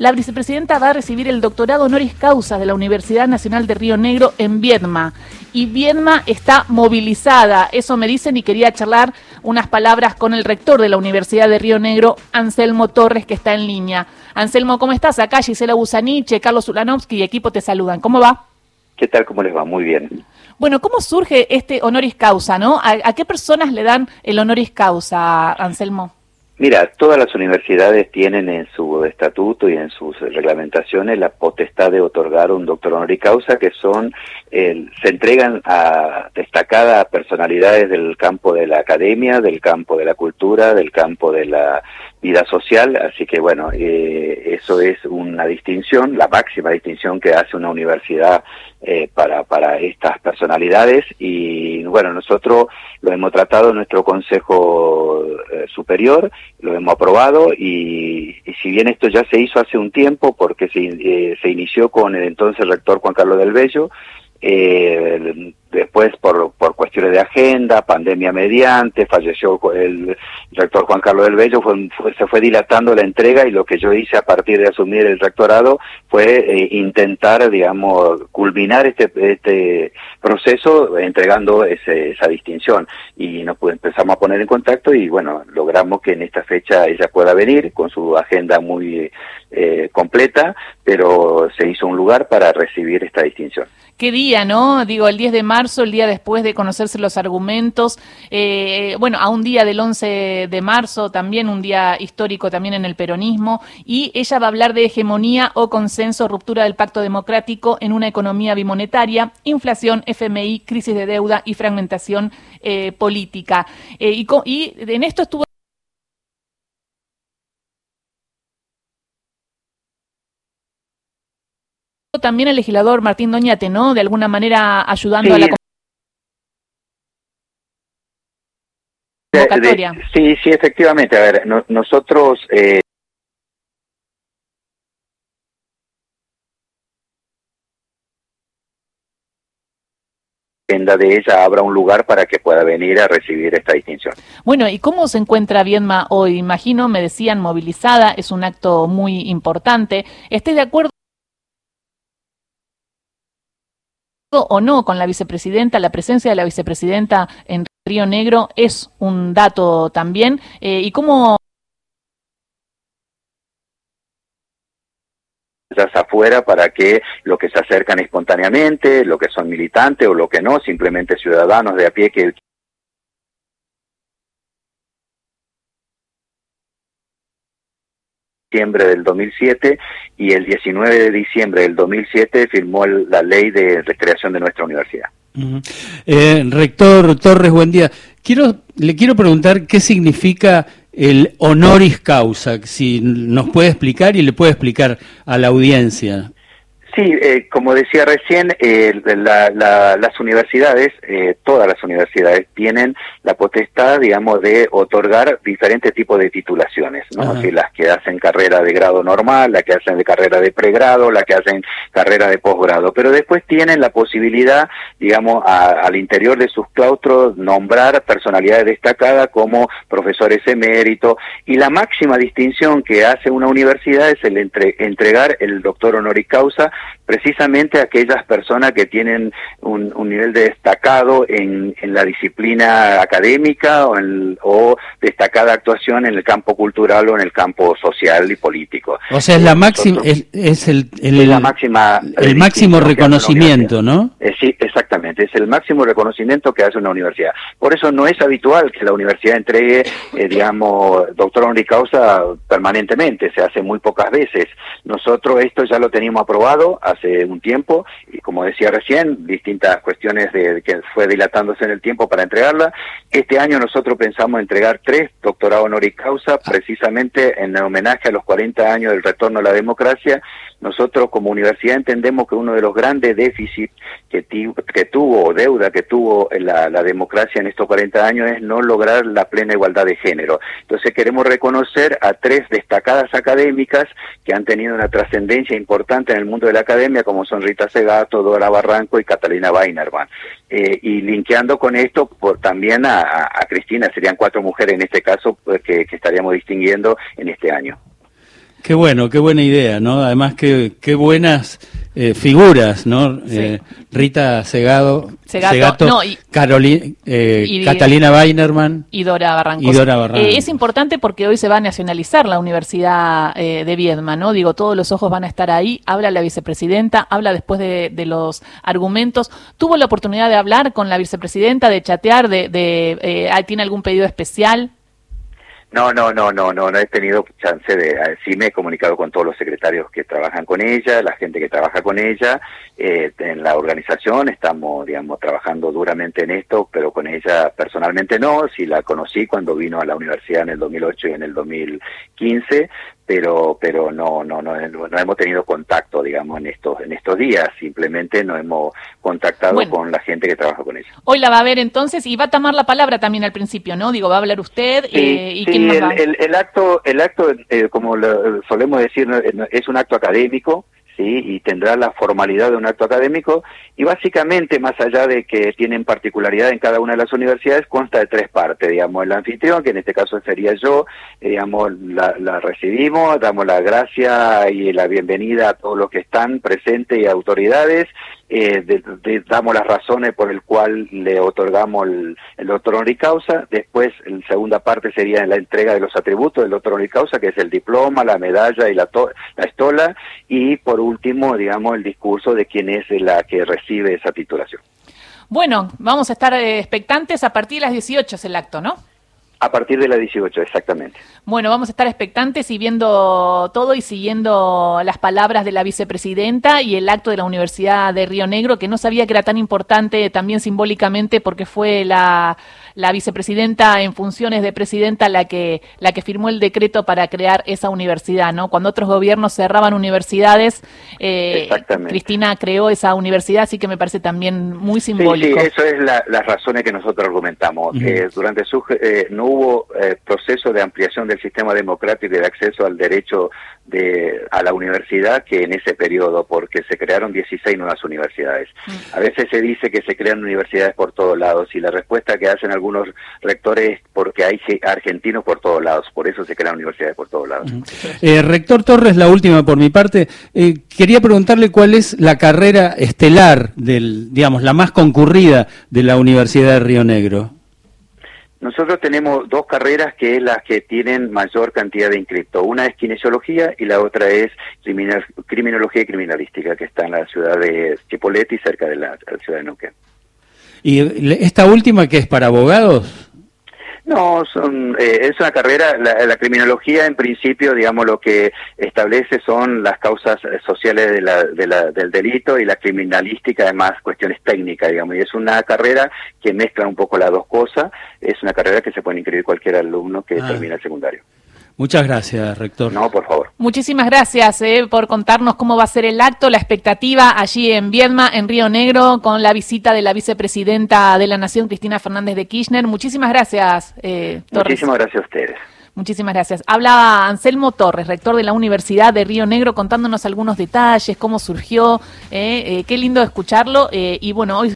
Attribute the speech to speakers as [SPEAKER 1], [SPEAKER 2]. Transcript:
[SPEAKER 1] la vicepresidenta va a recibir el doctorado honoris causa de la Universidad Nacional de Río Negro en Viedma. Y Viedma está movilizada, eso me dicen, y quería charlar unas palabras con el rector de la Universidad de Río Negro, Anselmo Torres, que está en línea. Anselmo, ¿cómo estás? Acá Gisela Busaniche, Carlos Ulanovsky y equipo te saludan. ¿Cómo va?
[SPEAKER 2] ¿Qué tal? ¿Cómo les va? Muy bien.
[SPEAKER 1] Bueno, ¿cómo surge este honoris causa, no? ¿A, qué personas le dan el honoris causa, Anselmo?
[SPEAKER 2] Mira, todas las universidades tienen en su estatuto y en sus reglamentaciones la potestad de otorgar un doctor honoris causa que son, se entregan a destacadas personalidades del campo de la academia, del campo de la cultura, del campo de la vida social, así que bueno, eh, eso es una distinción, la máxima distinción que hace una universidad eh, para, para estas personalidades y bueno, nosotros lo hemos tratado en nuestro Consejo eh, Superior, lo hemos aprobado y, y, si bien esto ya se hizo hace un tiempo porque se, se inició con el entonces rector Juan Carlos del Bello, eh, después por, por cuestiones de agenda, pandemia mediante, falleció el rector Juan Carlos del Bello, fue, se fue dilatando la entrega y lo que yo hice a partir de asumir el rectorado fue eh, intentar, digamos, culminar este, este proceso entregando ese, esa distinción. Y nos empezamos a poner en contacto y bueno, logramos que en esta fecha ella pueda venir con su agenda muy eh, completa, pero se hizo un lugar para recibir esta distinción.
[SPEAKER 1] ¿Qué día, no? Digo, el 10 de marzo, el día después de conocerse los argumentos, eh, bueno, a un día del 11 de marzo, también un día histórico también en el peronismo, y ella va a hablar de hegemonía o consenso, ruptura del pacto democrático en una economía bimonetaria, inflación, FMI, crisis de deuda y fragmentación eh, política. Eh, y, y en esto estuvo también el legislador Martín Doñate, ¿no? De alguna manera ayudando a la
[SPEAKER 2] convocatoria. sí, sí, efectivamente. A ver, nosotros... Eh... de ella abra un lugar para que pueda venir a recibir esta distinción.
[SPEAKER 1] Bueno, ¿y cómo se encuentra Viedma hoy? Imagino, me decían, movilizada, es un acto muy importante. ¿Esté de acuerdo? O no con la vicepresidenta, la presencia de la vicepresidenta en Río Negro es un dato también. Eh, ¿Y cómo
[SPEAKER 2] afuera para que los que se acercan espontáneamente, lo que son militantes o lo que no, simplemente ciudadanos de a pie que diciembre del 2007 y el 19 de diciembre del 2007 firmó la ley de recreación de nuestra universidad.
[SPEAKER 3] eh, rector Torres, buen día. Quiero, le quiero preguntar qué significa el honoris causa, si nos puede explicar y le puede explicar a la audiencia.
[SPEAKER 2] Sí, eh, como decía recién, eh, las universidades, eh, todas las universidades tienen la potestad, digamos, de otorgar diferentes tipos de titulaciones, ¿no? las que hacen carrera de grado normal, las que hacen de carrera de pregrado, las que hacen carrera de posgrado, pero después tienen la posibilidad, digamos, al interior de sus claustros nombrar personalidades destacadas como profesores eméritos y la máxima distinción que hace una universidad es el entregar el doctor honoris causa precisamente aquellas personas que tienen un, nivel de destacado en, la disciplina académica o, o, destacada actuación en el campo cultural o en el campo social y político.
[SPEAKER 3] O sea, es la máxima, es, el,
[SPEAKER 2] la máxima
[SPEAKER 3] el máximo reconocimiento, ¿no?
[SPEAKER 2] Eh, exactamente, es el máximo reconocimiento que hace una universidad. Por eso no es habitual que la universidad entregue, eh, digamos, doctor honoris causa permanentemente, se hace muy pocas veces. Nosotros esto ya lo teníamos aprobado hace un tiempo y como decía recién, distintas cuestiones de, que fue dilatándose en el tiempo para entregarla. Este año nosotros pensamos entregar tres doctorados honoris causa precisamente en homenaje a los 40 años del retorno a la democracia. Nosotros como universidad entendemos que uno de los grandes déficits que, que tuvo o deuda que tuvo la, democracia en estos 40 años es no lograr la plena igualdad de género. Entonces queremos reconocer a tres destacadas académicas que han tenido una trascendencia importante en el mundo de la academia, como son Rita Segato, Dora Barranco y Catalina Weinerman. Eh, y linkeando con esto, también a, Cristina, serían cuatro mujeres en este caso pues, que, estaríamos distinguiendo en este año.
[SPEAKER 3] Qué bueno, qué buena idea, ¿no? Además, qué, qué buenas eh, figuras, ¿no? Eh, Rita Segado,
[SPEAKER 1] Segato, no, y,
[SPEAKER 3] eh, Catalina Weinerman
[SPEAKER 1] y Dora Barrancos. es importante porque hoy se va a nacionalizar la Universidad de Viedma, ¿no? Digo, todos los ojos van a estar ahí. Habla la vicepresidenta, habla después de, de los argumentos. ¿Tuvo la oportunidad de hablar con la vicepresidenta, de chatear, de, de tiene algún pedido especial?
[SPEAKER 2] No, no, no, no, no, no he tenido chance de, eh, sí me he comunicado con todos los secretarios que trabajan con ella, la gente que trabaja con ella, eh, en la organización estamos, digamos, trabajando duramente en esto, pero con ella personalmente no, sí la conocí cuando vino a la universidad en el 2008 y en el 2015, pero pero no no no no hemos tenido contacto digamos en estos en estos días simplemente no hemos contactado con la gente que trabaja con ella.
[SPEAKER 1] Hoy la va a ver entonces y va a tomar la palabra también al principio no digo va a hablar usted
[SPEAKER 2] eh, y quién el, El, el, acto el acto eh, como solemos decir es un acto académico y tendrá la formalidad de un acto académico. Y básicamente, más allá de que tienen particularidad en cada una de las universidades, consta de tres partes, digamos, el anfitrión, que en este caso sería yo, digamos, la, la recibimos, damos la gracia y la bienvenida a todos los que están presentes y autoridades, eh, damos las razones por el cual le otorgamos el, el doctor honor causa, después la segunda parte sería la entrega de los atributos del doctor honor causa, que es el diploma, la medalla y la, la estola, y por último, digamos, el discurso de quién es la que recibe esa titulación.
[SPEAKER 1] Bueno, vamos a estar eh, expectantes a partir de las 18 es el acto, ¿no?
[SPEAKER 2] A partir de las 18, exactamente.
[SPEAKER 1] Bueno, vamos a estar expectantes y viendo todo y siguiendo las palabras de la vicepresidenta y el acto de la Universidad de Río Negro, que no sabía que era tan importante también simbólicamente porque fue la, la vicepresidenta en funciones de presidenta la que, la que firmó el decreto para crear esa universidad, ¿no? Cuando otros gobiernos cerraban universidades, eh, Cristina creó esa universidad, así que me parece también muy simbólico.
[SPEAKER 2] Sí, eso es la, las razones que nosotros argumentamos. durante su, eh, no hubo eh, proceso de ampliación del sistema democrático y de acceso al derecho de, a la universidad que en ese periodo, porque se crearon 16 nuevas universidades. Mm. A veces se dice que se crean universidades por todos lados y la respuesta que hacen algunos rectores es porque hay argentinos por todos lados, por eso se crean universidades por todos lados.
[SPEAKER 3] Eh, rector Torres, la última por mi parte, eh, quería preguntarle cuál es la carrera estelar, del, digamos, la más concurrida de la Universidad de Río Negro.
[SPEAKER 2] Nosotros tenemos dos carreras que es las que tienen mayor cantidad de inscriptos. Una es kinesiología y la otra es criminología y criminalística, que está en la ciudad de Chipoleti, cerca de la, ciudad de Neuquén.
[SPEAKER 3] ¿Y esta última que es para abogados?
[SPEAKER 2] No, son, eh, es una carrera, la, criminología en principio, digamos, lo que establece son las causas sociales de la, de la, del delito y la criminalística, además, cuestiones técnicas, digamos, y es una carrera que mezcla un poco las dos cosas, es una carrera que se puede inscribir cualquier alumno que ah. termine el secundario.
[SPEAKER 3] Muchas gracias, rector.
[SPEAKER 2] No, por favor.
[SPEAKER 1] Muchísimas gracias eh, por contarnos cómo va a ser el acto, la expectativa allí en Viedma, en Río Negro, con la visita de la vicepresidenta de la Nación, Cristina Fernández de Kirchner. Muchísimas gracias,
[SPEAKER 2] eh, Torres. Muchísimas gracias a ustedes.
[SPEAKER 1] Muchísimas gracias. Habla Anselmo Torres, rector de la Universidad de Río Negro, contándonos algunos detalles, cómo surgió. Eh, eh qué lindo escucharlo. y bueno, hoy